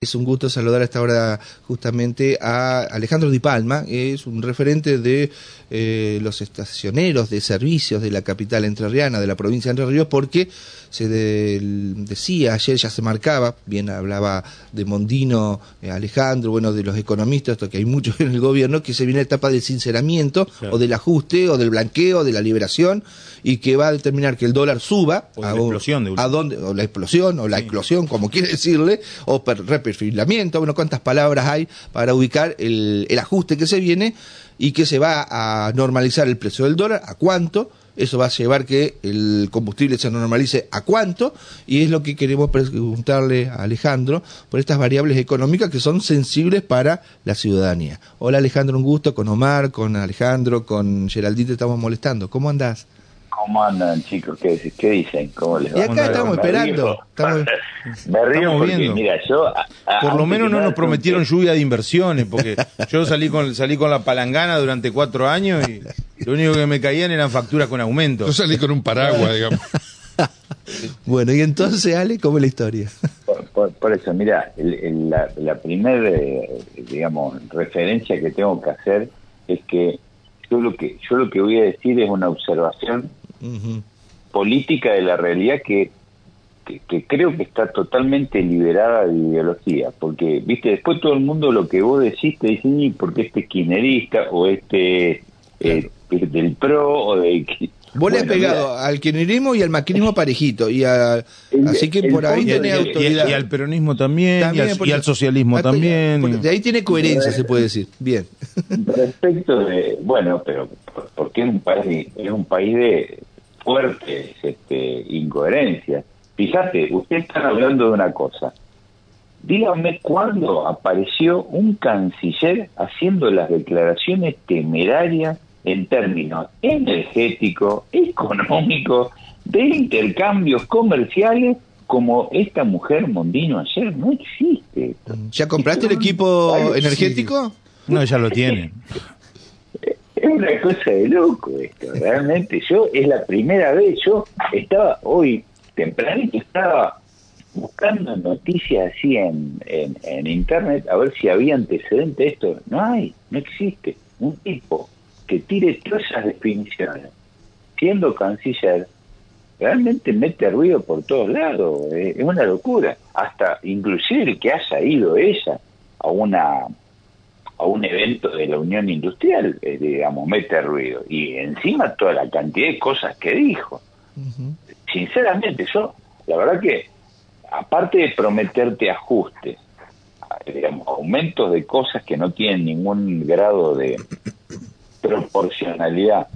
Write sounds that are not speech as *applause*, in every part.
Es un gusto saludar a esta hora justamente a Alejandro Di Palma, es un referente de eh, los estacioneros de servicios de la capital entrerriana, de la provincia de Entre Ríos, porque se decía ayer, ya se marcaba, bien hablaba de Mondino, eh, Alejandro, bueno, de los economistas, esto que hay muchos en el gobierno, que se viene la etapa del sinceramiento o del ajuste o del blanqueo, de la liberación, y que va a determinar que el dólar suba o a, la explosión de a dónde, o la explosión, o la explosión, como quiere decirle, o perfilamiento, bueno, cuántas palabras hay para ubicar el, el ajuste que se viene y que se va a normalizar el precio del dólar, a cuánto, eso va a llevar que el combustible se normalice a cuánto, y es lo que queremos preguntarle a Alejandro por estas variables económicas que son sensibles para la ciudadanía. Hola Alejandro, un gusto, con Omar, con Alejandro, con Geraldine, estamos molestando. ¿Cómo andás? ¿Cómo andan, chicos? ¿Qué, qué dicen? ¿Cómo les va? Y acá estamos esperando. Estamos, me río *laughs* porque, viendo. mira, yo... Por lo menos no nos prometieron lluvia de inversiones, porque *laughs* yo salí con salí con la palangana durante cuatro años y lo único que me caían eran facturas con aumento. Yo salí con un paraguas, digamos. *laughs* bueno, y entonces, Ale, ¿cómo es la historia? Por, por, eso, mira, el, el, la, la primera, eh, digamos, referencia que tengo que hacer es que yo lo que yo lo que voy a decir es una observación política de la realidad que, que, creo que está totalmente liberada de ideología, porque, viste, después todo el mundo lo que vos decís te dicen, porque este kirchnerista o este eh, del PRO o de... Vos le has pegado al kirchnerismo y al maquinismo parejito, y así que por ahí tiene autoridad. Y, al peronismo también, y, al, socialismo también. de ahí tiene coherencia, se puede decir. Bien. Respecto de, bueno, pero porque es un país, es un país de, fuertes este, incoherencias. Fíjate, usted está hablando de una cosa. Dígame cuándo apareció un canciller haciendo las declaraciones temerarias en términos energéticos, económicos, de intercambios comerciales como esta mujer Mondino ayer. No existe esto. ¿Ya compraste el equipo energético? No, ya lo tiene. Es una cosa de loco esto, realmente. Yo, es la primera vez, yo estaba hoy tempranito, estaba buscando noticias así en, en, internet a ver si había antecedente de esto. No hay, no existe. Un tipo que tire todas esas definiciones, siendo canciller, realmente mete ruido por todos lados. Es una locura. Hasta inclusive que haya ido ella a una a un evento de la Unión Industrial, eh, digamos, mete ruido. Y encima toda la cantidad de cosas que dijo. Sinceramente, yo, la verdad que, aparte de prometerte ajustes, digamos, aumentos de cosas que no tienen ningún grado de proporcionalidad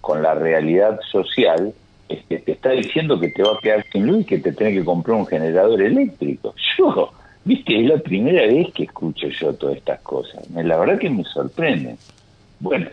con la realidad social, es que te está diciendo que te va a quedar sin luz y que te tiene que comprar un generador eléctrico. *laughs* Yo Viste, es la primera vez que escucho yo todas estas cosas. La verdad que me sorprende. Bueno,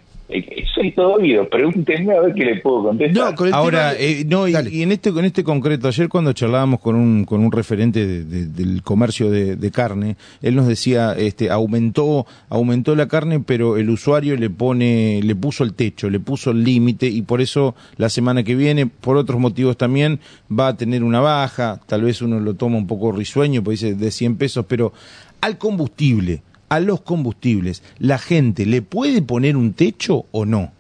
soy todo oído, pregúntenme a ver qué le puedo contestar. Ahora, eh, no, y, en este con este concreto, ayer cuando charlábamos con un, con un referente del comercio de, carne, él nos decía, este, aumentó, aumentó la carne, pero el usuario le pone, le puso el techo, le puso el límite, y por eso la semana que viene, por otros motivos también, va a tener una baja, tal vez uno lo toma un poco risueño, pues dice de 100 pesos, pero al combustible, a los combustibles, ¿la gente le puede poner un techo o no?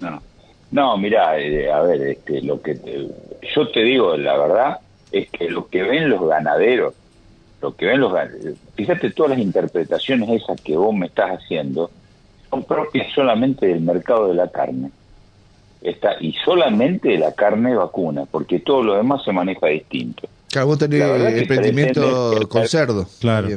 No, no, mira, eh, a ver, este, lo que yo te digo, la verdad, es que lo que ven los ganaderos, lo que ven los fíjate todas las interpretaciones esas que vos me estás haciendo, son propias solamente del mercado de la carne. Está, y solamente de la carne vacuna, porque todo lo demás se maneja distinto. Claro, vos tenés emprendimiento con cerdo. Claro.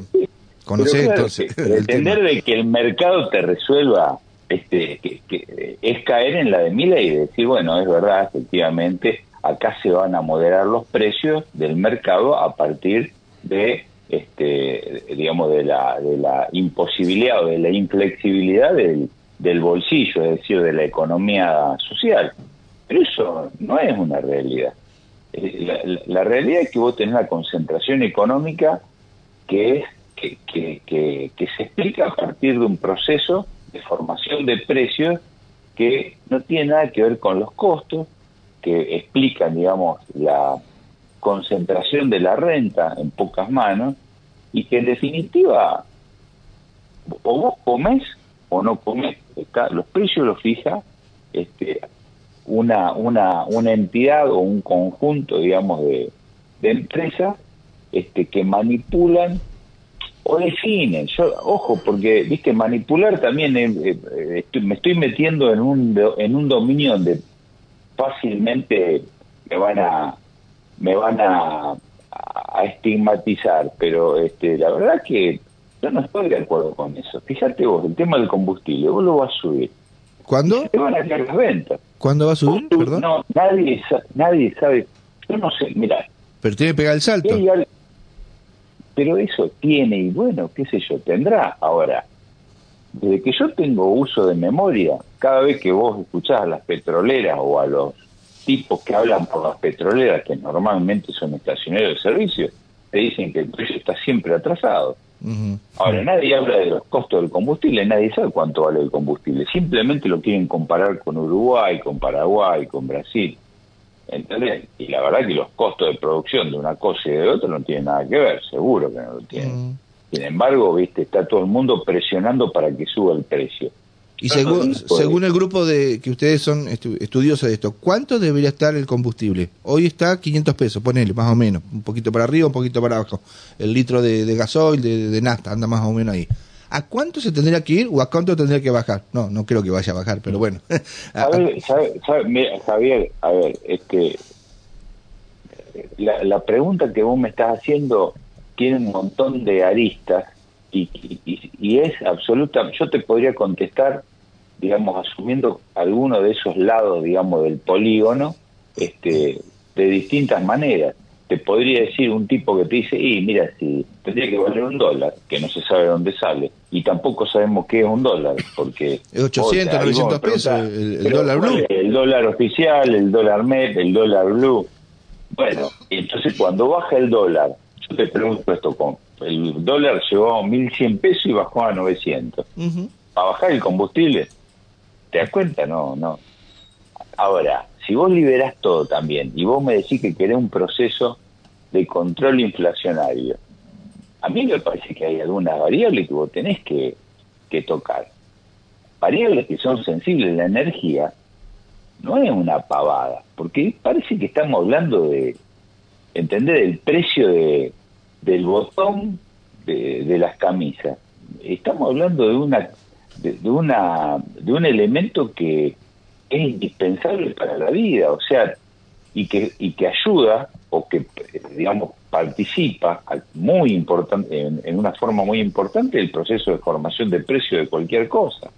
Conocer, pretender *laughs* de que el mercado te resuelva este que, es caer en la de Mila y decir, bueno, es verdad, efectivamente, acá se van a moderar los precios del mercado a partir de este digamos de la de la imposibilidad o de la inflexibilidad del, del bolsillo, es decir, de la economía social. Pero eso no es una realidad. Eh, la, la realidad es que vos tenés la concentración económica que es que, se explica a partir de un proceso de formación de precios que no tiene nada que ver con los costos, que explican, digamos, la concentración de la renta en pocas manos y que en definitiva o vos comés o no comés. los precios los fija este, una, una, una entidad o un conjunto, digamos, de, de empresas este, que manipulan o definen. Yo, ojo, porque, viste, manipular también, eh, eh, me estoy metiendo en un, en un dominio donde fácilmente me van a, me van a, a estigmatizar, pero este, la verdad que yo no estoy de acuerdo con eso. Fíjate vos, el tema del combustible, vos lo vas a subir. ¿Cuándo? Te van a caer las ventas. ¿Cuándo va a subir? Perdón. No, nadie, nadie sabe. Yo no sé, mira. Pero tiene que pegar el salto. Pero eso tiene, y bueno, qué sé yo, tendrá. Ahora, desde que yo tengo uso de memoria, cada vez que vos escuchás a las petroleras o a los tipos que hablan por las petroleras, que normalmente son estacioneros de servicio, te dicen que el precio está siempre atrasado. Ahora, nadie habla de los costos del combustible, nadie sabe cuánto vale el combustible. Simplemente lo quieren comparar con Uruguay, con Paraguay, con Brasil. ¿Entendés? Y la verdad que los costos de producción de una cosa y de otra no tienen nada que ver, seguro que no lo tienen. Sin embargo, viste, está todo el mundo presionando para que suba el precio. Y según, según el grupo de que ustedes son estudiosos de esto, ¿cuánto debería estar el combustible? Hoy está 500 pesos, ponele, más o menos, un poquito para arriba, un poquito para abajo. El litro de, de gasoil, de, de, nafta, anda más o menos ahí. ¿A cuánto se tendría que ir o a cuánto tendría que bajar? No, no creo que vaya a bajar, pero bueno. *laughs* a ver, Javier, a ver, este, la, la pregunta que vos me estás haciendo tiene un montón de aristas y, y, es absoluta, yo te podría contestar, digamos, asumiendo alguno de esos lados, digamos, del polígono, este, de distintas maneras. Te podría decir un tipo que te dice, y mira, si tendría que valer un dólar, que no se sabe dónde sale, y tampoco sabemos qué es un dólar, porque... Es 800, 900 pesos el, dólar blue. El dólar oficial, el dólar MEP, el dólar blue. Bueno, entonces cuando baja el dólar, yo te pregunto esto con el dólar llegó a 1.100 pesos y bajó a 900. ¿A bajar el combustible? ¿Te das cuenta? No, no. Ahora, si vos liberás todo también y vos me decís que querés un proceso de control inflacionario, a mí me parece que hay algunas variables que vos tenés que, que tocar. Variables que son sensibles. La energía no es una pavada, porque parece que estamos hablando de, entender el precio de, del botón de, las camisas. Estamos hablando de una de, una de un elemento que es indispensable para la vida, o sea, y que y que ayuda o que digamos participa muy importante en, una forma muy importante el proceso de formación de precio de cualquier cosa.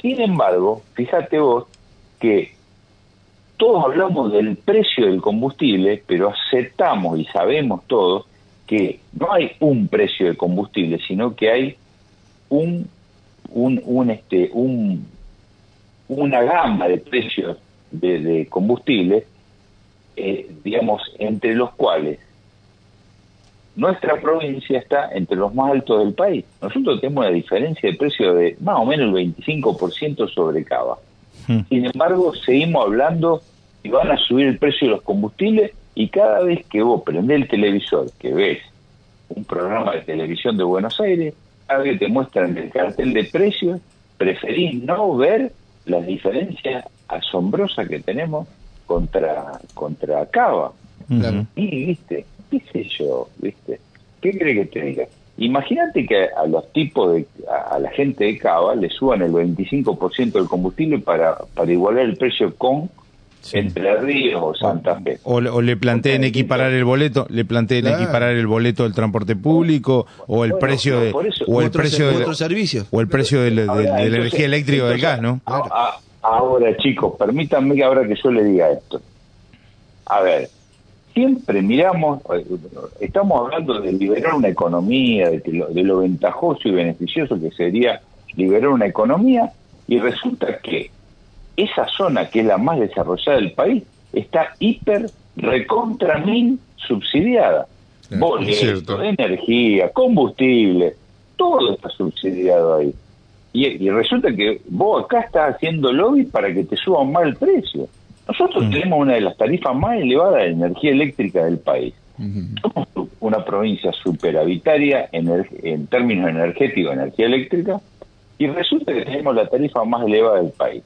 Sin embargo, fíjate vos que todos hablamos del precio del combustible, pero aceptamos y sabemos todos que no hay un precio de combustible, sino que hay un, un, un este, un, una gama de precios de, combustible, eh, digamos, entre los cuales nuestra provincia está entre los más altos del país. Nosotros tenemos una diferencia de precio de más o menos el 25% sobre Cava. Hmm. Sin embargo, seguimos hablando y van a subir el precio de los combustibles y cada vez que vos prendés el televisor, que ves un programa de televisión de Buenos Aires, vez que te muestran el cartel de precios, preferís no ver las diferencias asombrosas que tenemos contra contra Cava. Y, viste, qué sé yo, viste, ¿qué cree que te diga? Imagínate que a los tipos de, a, la gente de Cava le suban el 25% del combustible para, para igualar el precio con entre Ríos o Santa Fe. O, le planteen equiparar el boleto, le planteen equiparar el boleto del transporte público o el precio de o el precio de otros servicios o el precio de, la energía eléctrica o del gas, ¿no? Ahora, chicos, permítanme que ahora que yo le diga esto. A ver, siempre miramos, eh, estamos hablando de liberar una economía, de, lo, de lo ventajoso y beneficioso que sería liberar una economía, y resulta que esa zona que es la más desarrollada del país está hiper recontra mil subsidiada. Boleto, energía, combustible, todo está subsidiado ahí. Y, resulta que vos acá estás haciendo lobby para que te suban más el precio. Nosotros mm. tenemos una de las tarifas más elevadas de energía eléctrica del país. Somos una provincia superavitaria en, en términos energéticos, energía eléctrica, y resulta que tenemos la tarifa más elevada del país.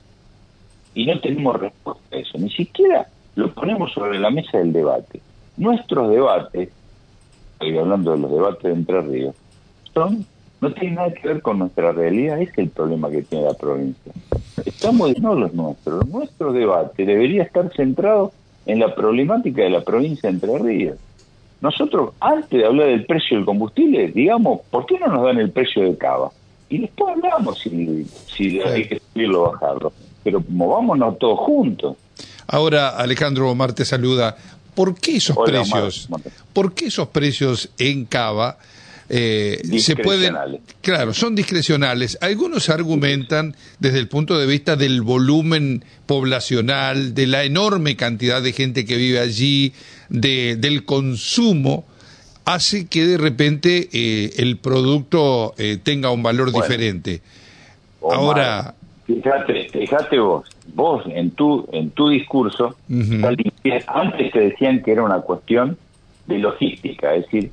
Y no tenemos respuesta a eso, ni siquiera lo ponemos sobre la mesa del debate. Nuestros debates, estoy hablando de los debates de Entre Ríos, son no tienen nada que ver con nuestra realidad, es el problema que tiene la provincia. Estamos, no los nuestros, nuestro debate debería estar centrado en la problemática de la provincia de Entre Ríos. Nosotros, antes de hablar del precio del combustible, digamos, ¿por qué no nos dan el precio de cava? Y después hablamos si, si hay que subirlo o bajarlo. Pero movámonos todos juntos. Ahora, Alejandro Omar te saluda. ¿Por qué esos precios? ¿Por qué esos precios en cava? Eh, se pueden, claro, son discrecionales. Algunos argumentan desde el punto de vista del volumen poblacional, de la enorme cantidad de gente que vive allí, de, del consumo, hace que de repente eh, el producto eh, tenga un valor diferente. Ahora, fíjate, fíjate vos, vos en tu en tu discurso antes te decían que era una cuestión de logística, es decir,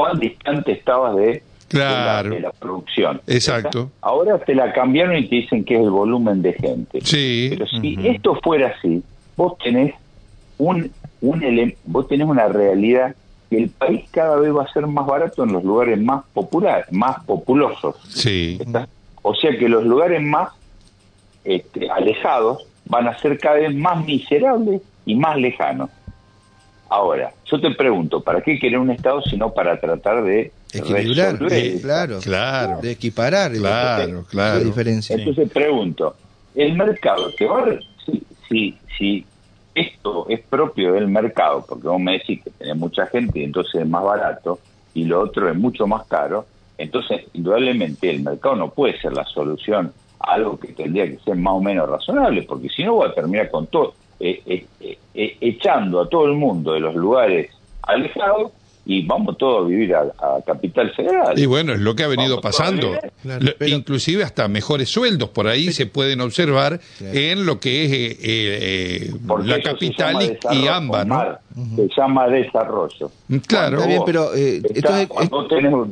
cuán distante estabas de, claro. de, la, producción. Exacto. Ahora te la cambiaron y te dicen que es el volumen de gente. Sí. Pero si esto fuera así, vos tenés un, un vos tenés una realidad que el país cada vez va a ser más barato en los lugares más populares, más populosos. Sí. O sea que los lugares más este, alejados van a ser cada vez más miserables y más lejanos. Ahora, yo te pregunto, ¿para qué querer un Estado sino para tratar de equilibrar, claro, claro, de equiparar, claro, claro. La diferencia. Entonces pregunto, el mercado que va, si, si, si esto es propio del mercado, porque vos me decís que tenés mucha gente y entonces es más barato y lo otro es mucho más caro, entonces indudablemente el mercado no puede ser la solución a algo que tendría que ser más o menos razonable, porque si no voy a terminar con todo eh, eh, eh, echando a todo el mundo de los lugares alejados y vamos todos a vivir a, Capital Federal. Y bueno, es lo que ha venido pasando. inclusive hasta mejores sueldos por ahí se pueden observar en lo que es la capital y, ambas. ¿no? Se llama desarrollo. Claro. pero esto es, tenemos...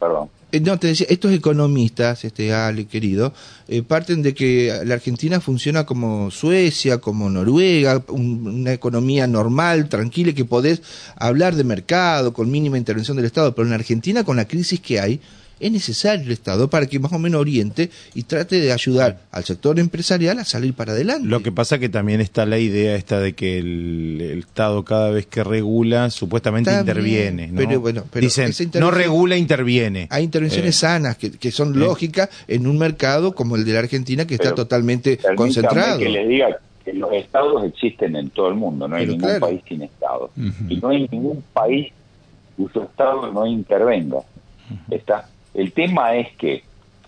perdón. Eh, no, te decía, estos economistas, este Ale querido, eh, parten de que la Argentina funciona como Suecia, como Noruega, una economía normal, tranquila, que podés hablar de mercado con mínima intervención del Estado, pero en Argentina con la crisis que hay, es necesario el Estado para que más o menos oriente y trate de ayudar al sector empresarial a salir para adelante. Lo que pasa que también está la idea esta de que el, Estado cada vez que regula supuestamente interviene. ¿no? Pero, bueno, pero Dicen, no regula, interviene. Hay intervenciones eh. sanas que, son eh. lógicas en un mercado como el de la Argentina que está totalmente concentrado. que les diga que los estados existen en todo el mundo, no hay ningún país sin estado. Y no hay ningún país cuyo estado no intervenga. Está el tema es que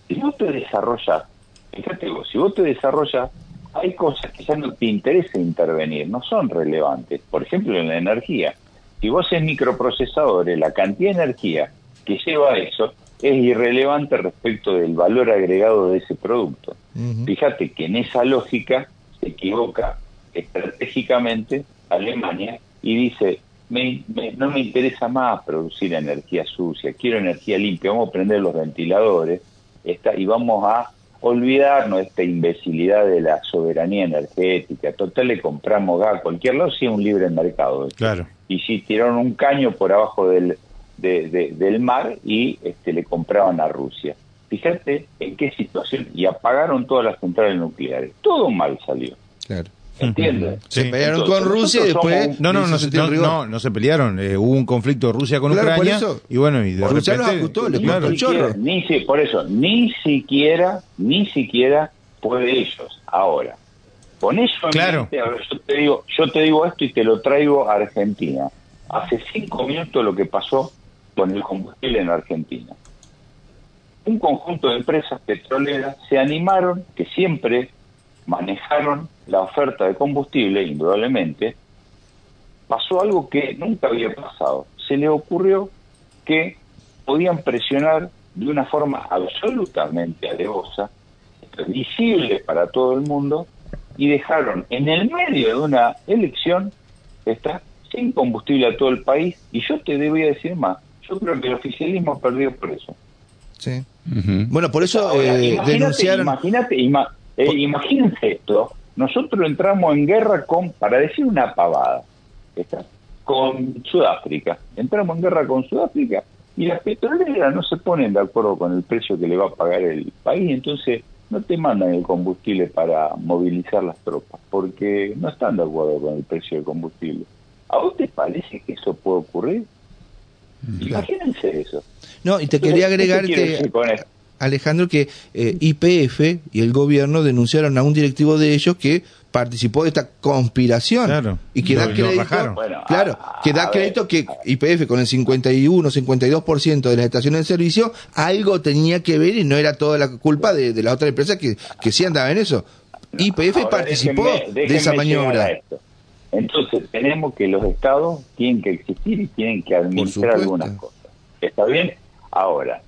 si vos te desarrollas, fíjate vos, si vos te desarrollas, hay cosas que ya no te interesa intervenir, no son relevantes. Por ejemplo, en la energía. Si vos es microprocesadores, la cantidad de energía que lleva eso es irrelevante respecto del valor agregado de ese producto. Fíjate que en esa lógica se equivoca estratégicamente Alemania y dice, no me interesa más producir energía sucia, quiero energía limpia, vamos a prender los ventiladores esta, y vamos a olvidarnos de esta imbecilidad de la soberanía energética. Total, le compramos gas a cualquier lado si es un libre mercado. Claro. Y si tiraron un caño por abajo del, del mar y este, le compraban a Rusia. Fíjate en qué situación. Y apagaron todas las centrales nucleares. Todo mal salió. Claro. ¿Entiendes? Se pelearon con Rusia y después. No, no, no, no, no, se pelearon. Eh, hubo un conflicto de Rusia con Ucrania. y bueno, y de Rusia repente. claro. chorro. Ni, por eso, ni siquiera, ni siquiera puede ellos. Ahora, con eso en claro. mente, yo te digo, yo te digo esto y te lo traigo a Argentina. Hace cinco minutos lo que pasó con el combustible en Argentina. Un conjunto de empresas petroleras se animaron, que siempre manejaron la oferta de combustible, indudablemente, pasó algo que nunca había pasado. Se le ocurrió que podían presionar de una forma absolutamente alevosa, visible para todo el mundo, y dejaron en el medio de una elección, está, sin combustible a todo el país, y yo te voy a decir más, yo creo que el oficialismo perdió por eso. Sí. Bueno, por eso eh, denunciaron... Imagínate, eh, imagínense esto, nosotros entramos en guerra con, para decir una pavada, con Sudáfrica, entramos en guerra con Sudáfrica y las petroleras no se ponen de acuerdo con el precio que le va a pagar el país, entonces no te mandan el combustible para movilizar las tropas, porque no están de acuerdo con el precio del combustible. ¿A vos te parece que eso puede ocurrir? Imagínense eso. No, y te quería agregar que, Alejandro, que eh, IPF y el gobierno denunciaron a un directivo de ellos que participó de esta conspiración y que da crédito, claro, que da crédito que IPF con el 51, 52% de las estaciones de servicio algo tenía que ver y no era toda la culpa de, la otra empresa que, que sí andaba en eso. IPF participó de esa maniobra. Entonces, tenemos que los estados tienen que existir y tienen que administrar algunas cosas. ¿Está bien? Ahora,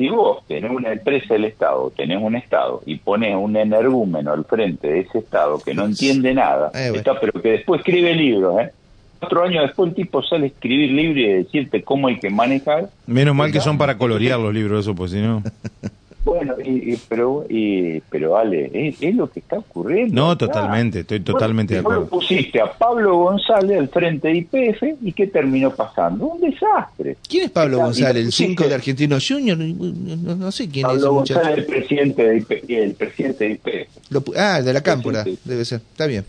si vos tenés una empresa del Estado, tenés un Estado y pones un energúmeno al frente de ese Estado que no entiende nada, eh, está, pero que después escribe libros, ¿eh? Cuatro años después el tipo sale a escribir libros y decirte cómo hay que manejar. Menos mal que son para colorear los libros, eso, pues si no. *laughs* Bueno, y, pero, y, pero Ale, es, lo que está ocurriendo. No, totalmente, estoy totalmente de acuerdo. pusiste a Pablo González al frente de IPF y ¿qué terminó pasando? Un desastre. ¿Quién es Pablo González? ¿El 5 de Argentinos Junior? No, sé quién es. Pablo González, el presidente de IPF. El presidente de IPF. ah, de la Cámpora, debe ser. Está bien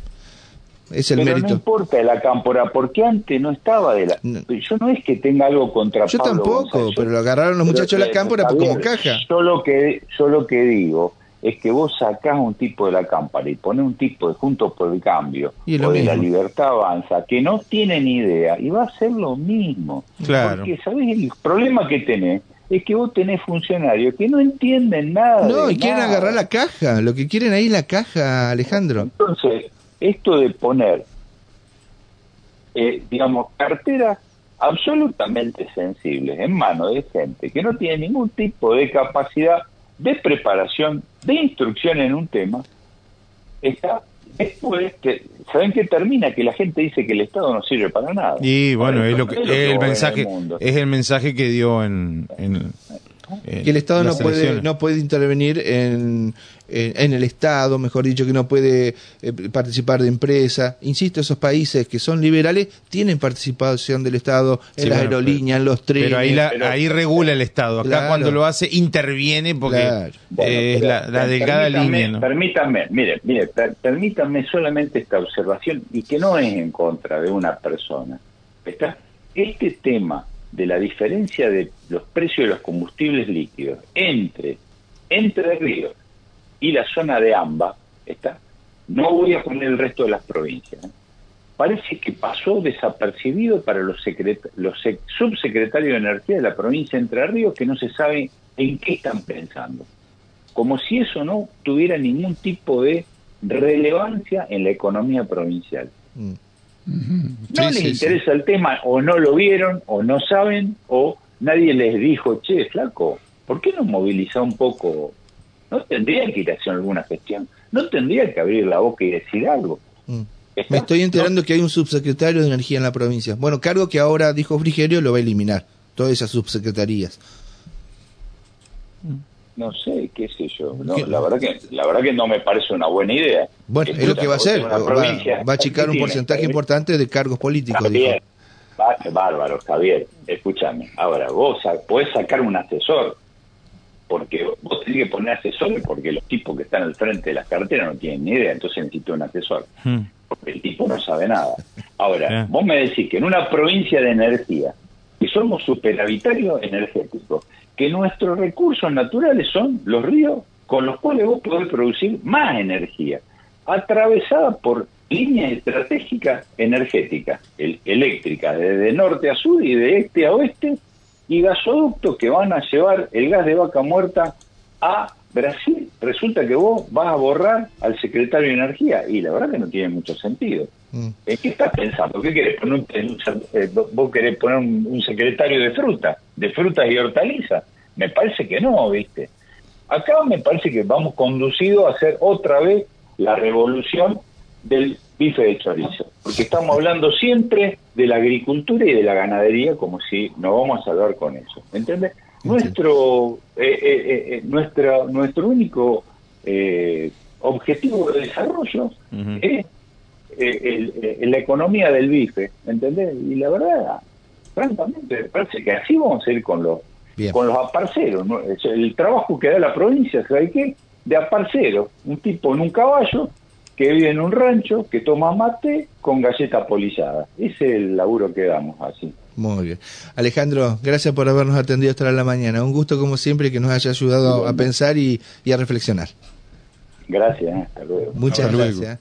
es el Pero mérito. no importa la cámpora, porque antes no estaba de la... Yo no es que tenga algo contra Yo tampoco, pero lo agarraron los muchachos de la cámpora como caja. Yo lo, que, yo lo que digo es que vos sacás un tipo de la cámpora y pones un tipo de Juntos por el Cambio o de la Libertad Avanza que no tiene ni idea y va a ser lo mismo. Claro. Porque, ¿sabés? El problema que tenés es que vos tenés funcionarios que no entienden nada. No, y quieren agarrar la caja. Lo que quieren ahí es la caja, Alejandro. Entonces, esto de poner, eh, digamos, carteras absolutamente sensibles en manos de gente que no tiene ningún tipo de capacidad de preparación, de instrucción en un tema, está después que saben que termina que la gente dice que el Estado no sirve para nada. Y bueno, es lo que, el mensaje es el mensaje que dio en, en que el Estado no puede no puede intervenir en, en, el Estado, mejor dicho, que no puede eh, participar de empresa. Insisto, esos países que son liberales tienen participación del Estado en las aerolíneas, en los trenes. Pero ahí, regula el Estado. Acá cuando lo hace interviene porque es la, delgada línea. Permítanme, mire, mire, permítanme solamente esta observación y que no es en contra de una persona. ¿Está? Este tema de la diferencia de los precios de los combustibles líquidos entre Entre Ríos y la zona de AMBA, ¿está? no voy a poner el resto de las provincias, ¿eh? parece que pasó desapercibido para los, los subsecretarios de Energía de la provincia de Entre Ríos que no se sabe en qué están pensando. Como si eso no tuviera ningún tipo de relevancia en la economía provincial. Mm. No les interesa el tema, o no lo vieron, o no saben, o nadie les dijo, che, flaco, ¿por qué no moviliza un poco? ¿No tendría que ir a hacer alguna gestión? ¿No tendría que abrir la boca y decir algo? Mm. Me estoy enterando que hay un subsecretario de Energía en la provincia. Bueno, cargo que ahora, dijo Frigerio, lo va a eliminar. Todas esas subsecretarías. Mm no sé, qué sé yo. No, la verdad que la verdad que no me parece una buena idea. Bueno, es lo que va a hacer. Va, va, a achicar un porcentaje importante de cargos políticos. Javier, bárbaro, Javier. Escúchame. Ahora, vos podés sacar un asesor. Porque vos tenés que poner asesores porque los tipos que están al frente de las carteras no tienen ni idea, entonces necesito un asesor. Hmm. Porque el tipo no sabe nada. Ahora, vos me decís que en una provincia de energía, que somos superavitarios energéticos, que nuestros recursos naturales son los ríos con los cuales vos podés producir más energía, atravesada por líneas estratégicas energéticas, eléctricas, desde norte a sur y de este a oeste, y gasoductos que van a llevar el gas de vaca muerta a Brasil. Resulta que vos vas a borrar al secretario de Energía, y la verdad que no tiene mucho sentido. Mm. ¿En qué estás pensando? ¿Qué querés poner? Eh, ¿Vos querés poner un, secretario de fruta, de frutas y hortalizas? Me parece que no, ¿viste? Acá me parece que vamos conducidos a hacer otra vez la revolución del, bife de chorizo, porque estamos hablando siempre de la agricultura y de la ganadería como si no vamos a hablar con eso, ¿entiendes? Nuestro, eh, eh, eh, nuestra, nuestro único objetivo de desarrollo es la economía del bife, ¿entendés? Y la verdad, francamente, me parece que así vamos a ir con los con los aparceros. El trabajo que da la provincia, ¿sabe qué? De aparcero, un tipo en un caballo que vive en un rancho, que toma mate con galleta polizada. Ese es el laburo que damos así. Muy bien. Alejandro, gracias por habernos atendido hasta la mañana. Un gusto como siempre que nos haya ayudado a pensar y, a reflexionar. Gracias, hasta luego. Muchas gracias.